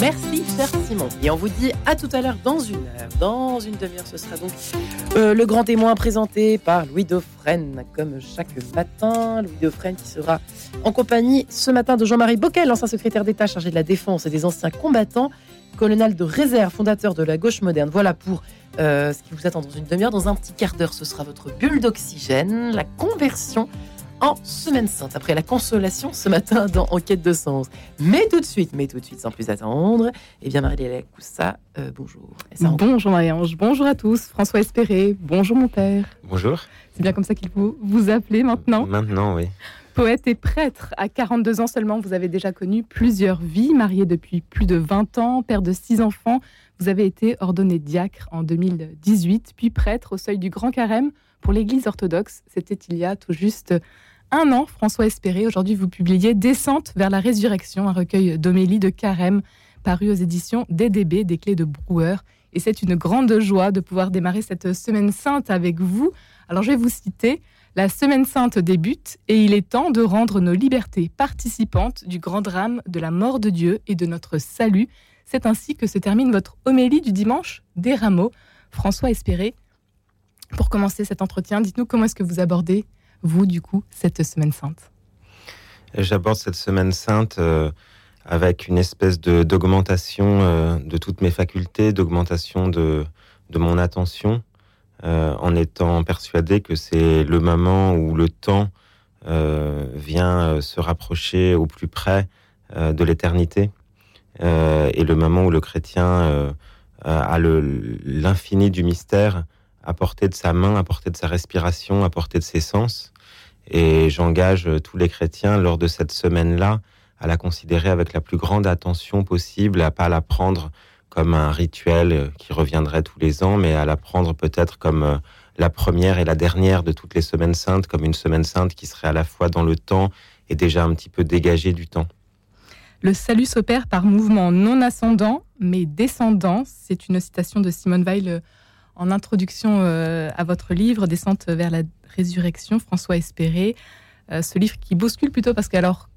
Merci, cher Simon. Et on vous dit à tout à l'heure dans une heure. Dans une demi-heure, ce sera donc euh, le grand témoin présenté par Louis Dauphren, comme chaque matin. Louis Dauphren qui sera en compagnie ce matin de Jean-Marie Bockel, ancien secrétaire d'État chargé de la défense et des anciens combattants, colonel de réserve, fondateur de la gauche moderne. Voilà pour euh, ce qui vous attend dans une demi-heure. Dans un petit quart d'heure, ce sera votre bulle d'oxygène, la conversion en Semaine Sainte, après la consolation ce matin dans Enquête de sens. Mais tout de suite, mais tout de suite, sans plus attendre, eh bien Marie-Léla Coussa, euh, bonjour. bonjour Marie-Ange, bonjour à tous. François Espéré, bonjour mon père. Bonjour. C'est bien comme ça qu'il faut vous appeler maintenant Maintenant, oui. Poète et prêtre, à 42 ans seulement, vous avez déjà connu plusieurs vies, marié depuis plus de 20 ans, père de six enfants. Vous avez été ordonné diacre en 2018, puis prêtre au seuil du Grand Carême pour l'Église orthodoxe. C'était il y a tout juste un an, François Espéré. Aujourd'hui, vous publiez Descente vers la résurrection, un recueil d'homélie de carême paru aux éditions DDB, des clés de Brouwer. Et c'est une grande joie de pouvoir démarrer cette semaine sainte avec vous. Alors, je vais vous citer. La semaine sainte débute et il est temps de rendre nos libertés participantes du grand drame de la mort de Dieu et de notre salut. C'est ainsi que se termine votre homélie du dimanche des rameaux. François Espéré, pour commencer cet entretien, dites-nous comment est-ce que vous abordez, vous, du coup, cette semaine sainte? J'aborde cette semaine sainte euh, avec une espèce d'augmentation euh, de toutes mes facultés, d'augmentation de, de, mon attention, euh, en étant persuadé que c'est le moment où le temps vient se rapprocher au plus près de l'éternité, et le moment où le chrétien a l'infini du mystère à portée de sa main, à portée de sa respiration, à portée de ses sens. Et j'engage tous les chrétiens lors de cette semaine-là à la considérer avec la plus grande attention possible, à pas la prendre comme un rituel qui reviendrait tous les ans, mais à la prendre peut-être comme euh, la première et la dernière de toutes les semaines saintes, comme une semaine sainte qui serait à la fois dans le temps et déjà un petit peu dégagée du temps. Le salut s'opère par mouvement non ascendant, mais descendant. C'est une citation de Simone Weil en introduction euh, à votre livre, Descente vers la résurrection, François Espéré. Euh, ce livre qui bouscule plutôt parce qu'alors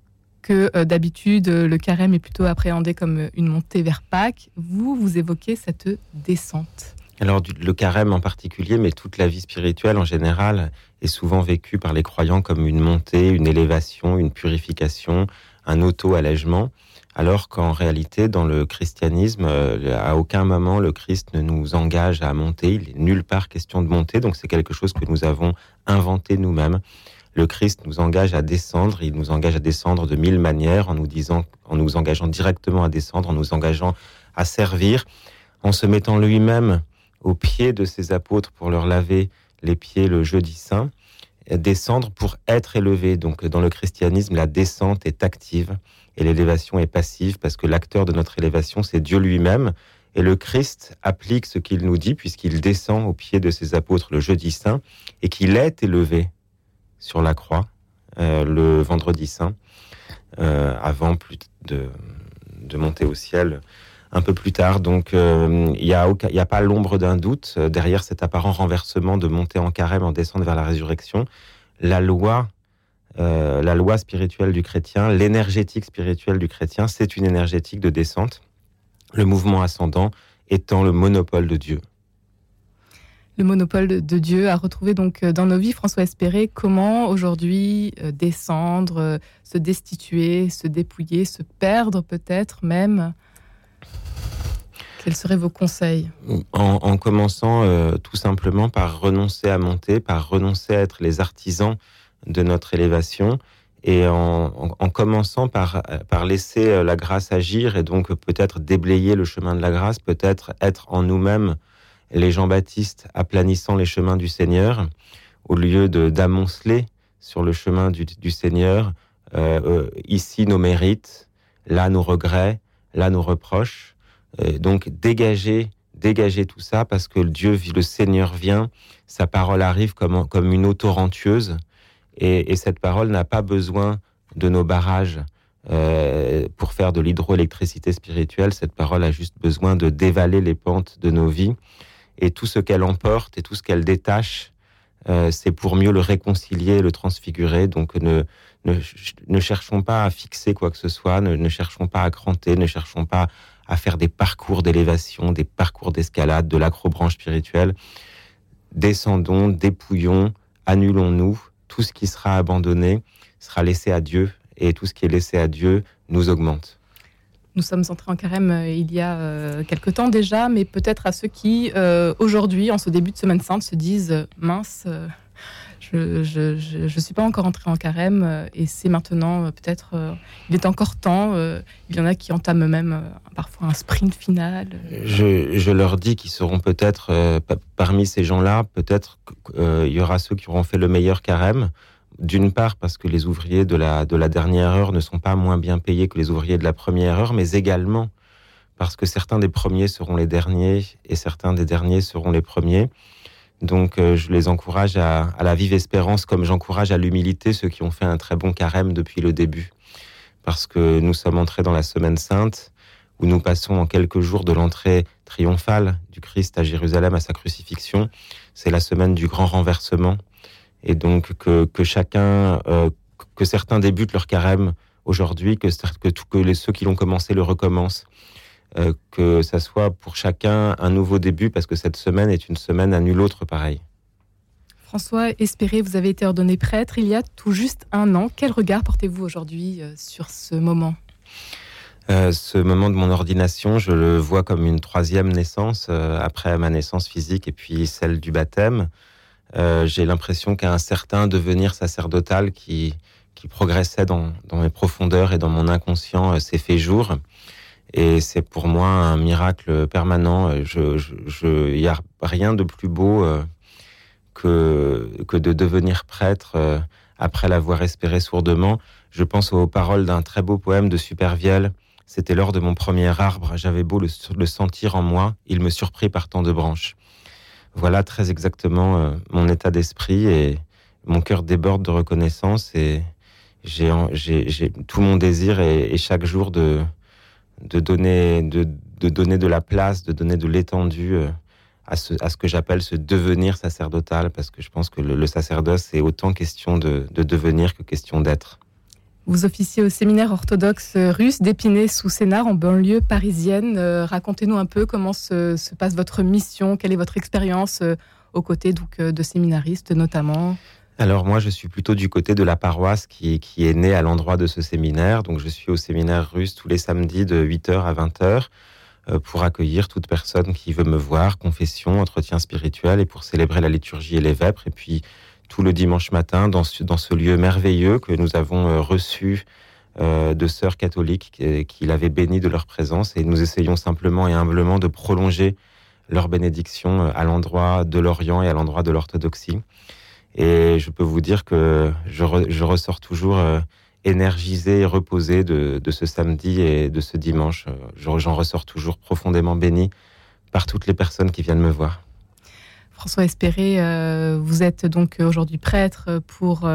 que euh, d'habitude le carême est plutôt appréhendé comme une montée vers Pâques, vous, vous évoquez cette descente. Alors le carême en particulier, mais toute la vie spirituelle en général, est souvent vécue par les croyants comme une montée, une élévation, une purification, un auto-allègement alors qu'en réalité, dans le christianisme, euh, à aucun moment le Christ ne nous engage à monter. Il n'est nulle part question de monter, donc c'est quelque chose que nous avons inventé nous-mêmes. Le Christ nous engage à descendre, il nous engage à descendre de mille manières, en nous disant, en nous engageant directement à descendre, en nous engageant à servir, en se mettant lui-même aux pieds de ses apôtres pour leur laver les pieds le jeudi saint, descendre pour être élevé. Donc dans le christianisme, la descente est active et l'élévation est passive parce que l'acteur de notre élévation, c'est Dieu lui-même. Et le Christ applique ce qu'il nous dit puisqu'il descend au pied de ses apôtres le jeudi saint et qu'il est élevé sur la croix euh, le vendredi saint, euh, avant de, de monter au ciel un peu plus tard. Donc euh, il n'y a, pas l'ombre d'un doute derrière cet apparent renversement de monter en carême, en descendre vers la résurrection. La loi euh, la loi spirituelle du chrétien, l'énergétique spirituelle du chrétien, c'est une énergétique de descente, le mouvement ascendant étant le monopole de Dieu. Le monopole de Dieu a retrouvé donc euh, dans nos vies, François Espéré, comment aujourd'hui euh, descendre, se destituer, se dépouiller, se perdre peut-être même Quels seraient vos conseils en, commençant tout simplement par renoncer à monter, par renoncer à être les artisans de notre élévation et en, commençant par, par laisser euh, la grâce agir et donc peut-être déblayer le chemin de la grâce, peut-être être en nous-mêmes les Jean-Baptiste aplanissant les chemins du Seigneur, au lieu de d'amonceler sur le chemin du, Seigneur, euh, euh, ici nos mérites, là nos regrets, là nos reproches. Donc dégager, dégager tout ça parce que Dieu, le Seigneur vient, sa parole arrive comme, comme une eau torrentueuse et, cette parole n'a pas besoin de nos barrages euh, pour faire de l'hydroélectricité spirituelle. Cette parole a juste besoin de dévaler les pentes de nos vies. Et tout ce qu'elle emporte et tout ce qu'elle détache c'est pour mieux le réconcilier, le transfigurer. Donc ne, ne, cherchons pas à fixer quoi que ce soit, ne, ne cherchons pas à cranter, ne cherchons pas à faire des parcours d'élévation, des parcours d'escalade, de l'acrobranche spirituelle. Descendons, dépouillons, annulons-nous. Tout ce qui sera abandonné sera laissé à Dieu et tout ce qui est laissé à Dieu nous augmente. Nous sommes entrés en carême euh, il y a euh, quelque temps déjà, mais peut-être à ceux qui, euh, aujourd'hui, en ce début de Semaine Sainte, se disent mince, je ne suis pas encore entré en carême euh, et c'est maintenant euh, peut-être, euh, il est encore temps. il y en a qui entament même parfois un sprint final. Je, leur dis qu'ils seront peut-être parmi ces gens-là, peut-être il y aura ceux qui auront fait le meilleur carême. D'une part parce que les ouvriers de la dernière heure ne sont pas moins bien payés que les ouvriers de la première heure, mais également parce que certains des premiers seront les derniers et certains des derniers seront les premiers. Donc euh, je les encourage à, la vive espérance comme j'encourage à l'humilité ceux qui ont fait un très bon carême depuis le début. Parce que nous sommes entrés dans la semaine sainte où nous passons en quelques jours de l'entrée triomphale du Christ à Jérusalem à sa crucifixion. C'est la semaine du grand renversement. Et donc que, chacun, euh, que certains débutent leur carême aujourd'hui, que, que, que les, ceux qui l'ont commencé le recommencent. Euh, que ça soit pour chacun un nouveau début, parce que cette semaine est une semaine à nul autre pareil. François Espéré, vous avez été ordonné prêtre il y a tout juste un an. Quel regard portez-vous aujourd'hui euh, sur ce moment? Euh, ce moment de mon ordination, je le vois comme une troisième naissance après ma naissance physique et puis celle du baptême. J'ai l'impression qu'un certain devenir sacerdotal qui, qui progressait dans, dans, mes profondeurs et dans mon inconscient s'est fait jour. Et c'est pour moi un miracle permanent. Je, je, il n'y a rien de plus beau euh, que, que de devenir prêtre euh, après l'avoir espéré sourdement. Je pense aux paroles d'un très beau poème de Supervielle. C'était lors de mon premier arbre. J'avais beau le, sentir en moi, il me surprit par tant de branches. Voilà très exactement euh, mon état d'esprit et mon cœur déborde de reconnaissance et j'ai tout mon désir et chaque jour de, de donner, de, donner de la place, de donner de l'étendue euh, à ce, à ce que j'appelle ce devenir sacerdotal, parce que je pense que le, sacerdoce, c'est autant question de, devenir que question d'être. Vous officiez au séminaire orthodoxe russe d'Épinay sous Sénart en banlieue parisienne. Euh, racontez-nous un peu comment se, passe votre mission, quelle est votre expérience euh, aux côtés donc, de séminaristes notamment alors moi, je suis plutôt du côté de la paroisse qui, qui est née à l'endroit de ce séminaire. Donc je suis au séminaire russe tous les samedis de 8h à 20h euh, pour accueillir toute personne qui veut me voir, confession, entretien spirituel et pour célébrer la liturgie et les vêpres. Et puis tout le dimanche matin dans ce, dans ce lieu merveilleux que nous avons euh, reçu euh, de sœurs catholiques qui, qui l'avaient béni de leur présence. Et nous essayons simplement et humblement de prolonger leur bénédiction à l'endroit de l'Orient et à l'endroit de l'orthodoxie. Et je peux vous dire que je, ressors toujours euh, énergisé et reposé de, de, ce samedi et de ce dimanche. Euh, j'en ressors toujours profondément béni par toutes les personnes qui viennent me voir. François Espéré, euh, vous êtes donc aujourd'hui prêtre pour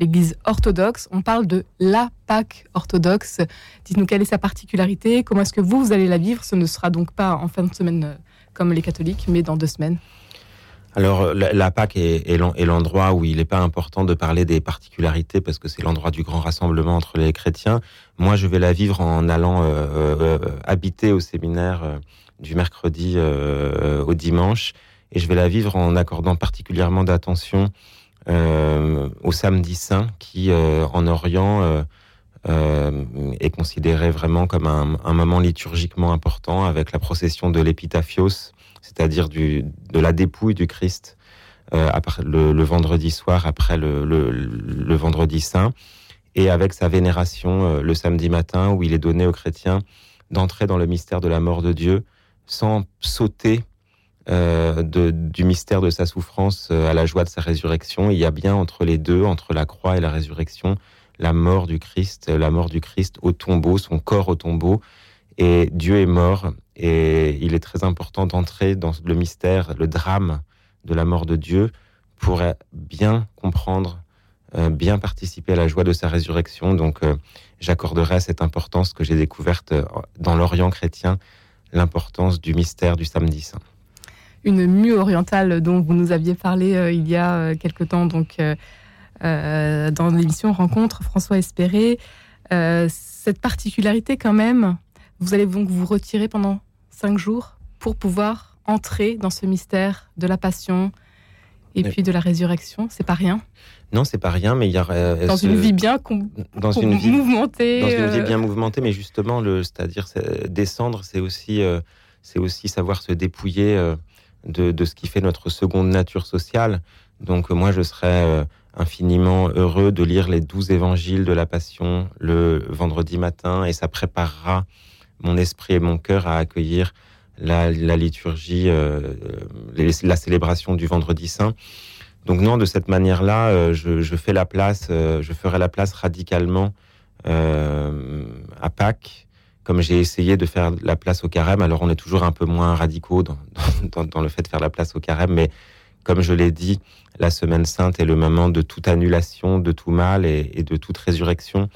l'Église orthodoxe. On parle de la Pâque orthodoxe. Dites-nous quelle est sa particularité, comment est-ce que vous, vous allez la vivre Ce ne sera donc pas en fin de semaine comme les catholiques, mais dans deux semaines. Alors, la, Pâque est, l'endroit où il n'est pas important de parler des particularités parce que c'est l'endroit du grand rassemblement entre les chrétiens. Moi, je vais la vivre en allant euh, euh, habiter au séminaire euh, du mercredi au dimanche et je vais la vivre en accordant particulièrement d'attention au samedi saint qui, en Orient, est considéré vraiment comme un, moment liturgiquement important avec la procession de l'épitaphios c'est-à-dire de la dépouille du Christ euh, le, vendredi soir après le, vendredi saint, et avec sa vénération euh, le samedi matin, où il est donné aux chrétiens d'entrer dans le mystère de la mort de Dieu sans sauter euh, du mystère de sa souffrance à la joie de sa résurrection. Il y a bien entre les deux, entre la croix et la résurrection, la mort du Christ, la mort du Christ au tombeau, son corps au tombeau, et Dieu est mort et il est très important d'entrer dans le mystère, le drame de la mort de Dieu pour bien comprendre, euh, bien participer à la joie de sa résurrection. Donc euh, j'accorderai cette importance que j'ai découverte euh, dans l'Orient chrétien, l'importance du mystère du samedi saint. une mue orientale dont vous nous aviez parlé il y a quelque temps, donc dans l'émission Rencontre François Espéré. cette particularité quand même, vous allez donc vous retirer pendant cinq jours pour pouvoir entrer dans ce mystère de la passion et puis de la résurrection. C'est pas rien. Non, c'est pas rien, mais il y a euh, dans une vie bien dans une vie mouvementée, dans une vie euh, bien mouvementée, mais justement, le, c'est-à-dire descendre, c'est aussi, euh, c'est aussi savoir se dépouiller de, de, ce qui fait notre seconde nature sociale. Donc moi, je serais infiniment heureux de lire les douze évangiles de la Passion le vendredi matin, et ça préparera mon esprit et mon cœur à accueillir la, liturgie, euh, la célébration du Vendredi Saint. Donc non, de cette manière-là, euh, je, fais la place, euh, je ferai la place radicalement à Pâques, comme j'ai essayé de faire la place au carême. Alors on est toujours un peu moins radicaux dans, le fait de faire la place au carême, mais comme je l'ai dit, la Semaine Sainte est le moment de toute annulation, de tout mal et, de toute résurrection.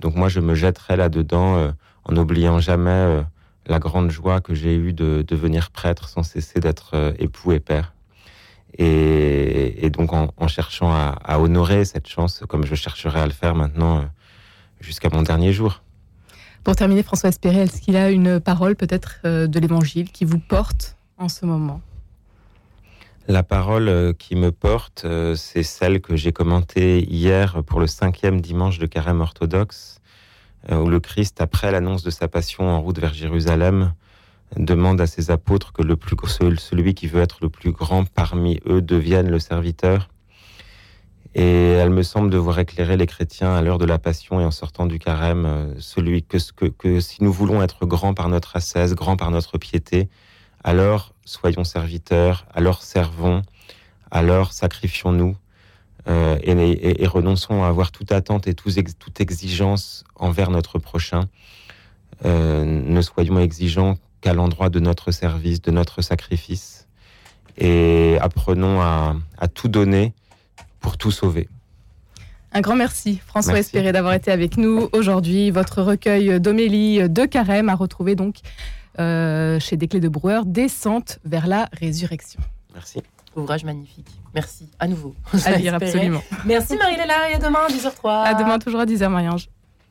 Donc moi, je me jetterai là-dedans en n'oubliant jamais la grande joie que j'ai eue de devenir prêtre sans cesser d'être euh, époux et père. Et, donc en, cherchant à, honorer cette chance, comme je chercherai à le faire maintenant euh, jusqu'à mon dernier jour. Pour terminer, François Espéré, est-ce qu'il a une parole peut-être euh, de l'Évangile qui vous porte en ce moment? La parole qui me porte, c'est celle que j'ai commentée hier pour le cinquième dimanche de carême orthodoxe euh, où le Christ, après l'annonce de sa passion en route vers Jérusalem, demande à ses apôtres que le plus, celui qui veut être le plus grand parmi eux devienne le serviteur. Et elle me semble devoir éclairer les chrétiens à l'heure de la passion et en sortant du carême, euh, celui que si nous voulons être grands par notre ascèse, grands par notre piété, alors soyons serviteurs, alors servons, alors sacrifions-nous, euh, et, renonçons à avoir toute attente et toute exigence envers notre prochain. Euh, ne soyons exigeants qu'à l'endroit de notre service, de notre sacrifice, et apprenons à, tout donner pour tout sauver. Un grand merci, François Espéré, d'avoir été avec nous aujourd'hui. Votre recueil d'Omélie de Carême à retrouver donc euh, chez Desclés de Brouwer, Descente vers la résurrection. Merci. Ouvrage magnifique. Merci à nouveau. À lire absolument. Merci Marie-Léla et à demain à 10h03. À demain toujours à 10h Marie-Ange.